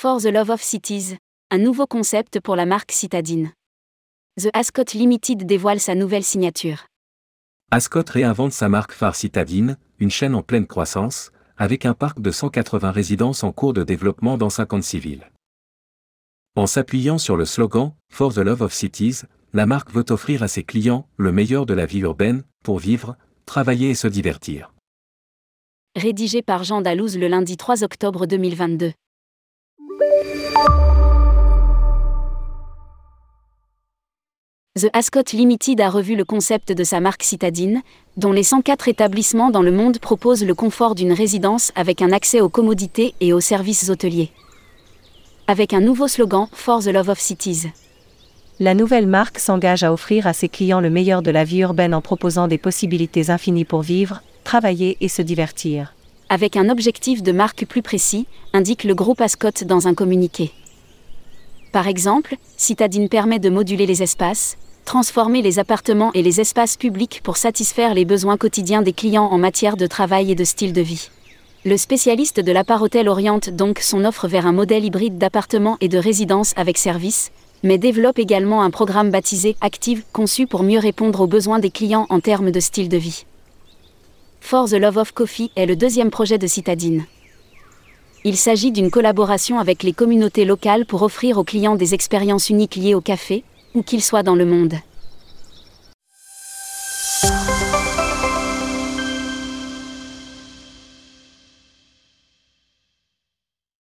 For the Love of Cities, un nouveau concept pour la marque citadine. The Ascot Limited dévoile sa nouvelle signature. Ascot réinvente sa marque phare citadine, une chaîne en pleine croissance, avec un parc de 180 résidences en cours de développement dans 56 villes. En s'appuyant sur le slogan For the Love of Cities, la marque veut offrir à ses clients le meilleur de la vie urbaine pour vivre, travailler et se divertir. Rédigé par Jean Dalouse le lundi 3 octobre 2022. The Ascot Limited a revu le concept de sa marque citadine, dont les 104 établissements dans le monde proposent le confort d'une résidence avec un accès aux commodités et aux services hôteliers. Avec un nouveau slogan For the Love of Cities. La nouvelle marque s'engage à offrir à ses clients le meilleur de la vie urbaine en proposant des possibilités infinies pour vivre, travailler et se divertir. Avec un objectif de marque plus précis, indique le groupe Ascot dans un communiqué. Par exemple, Citadine permet de moduler les espaces, transformer les appartements et les espaces publics pour satisfaire les besoins quotidiens des clients en matière de travail et de style de vie. Le spécialiste de l'appart hôtel oriente donc son offre vers un modèle hybride d'appartement et de résidence avec service, mais développe également un programme baptisé Active, conçu pour mieux répondre aux besoins des clients en termes de style de vie. For the Love of Coffee est le deuxième projet de Citadine. Il s'agit d'une collaboration avec les communautés locales pour offrir aux clients des expériences uniques liées au café, où qu'ils soient dans le monde.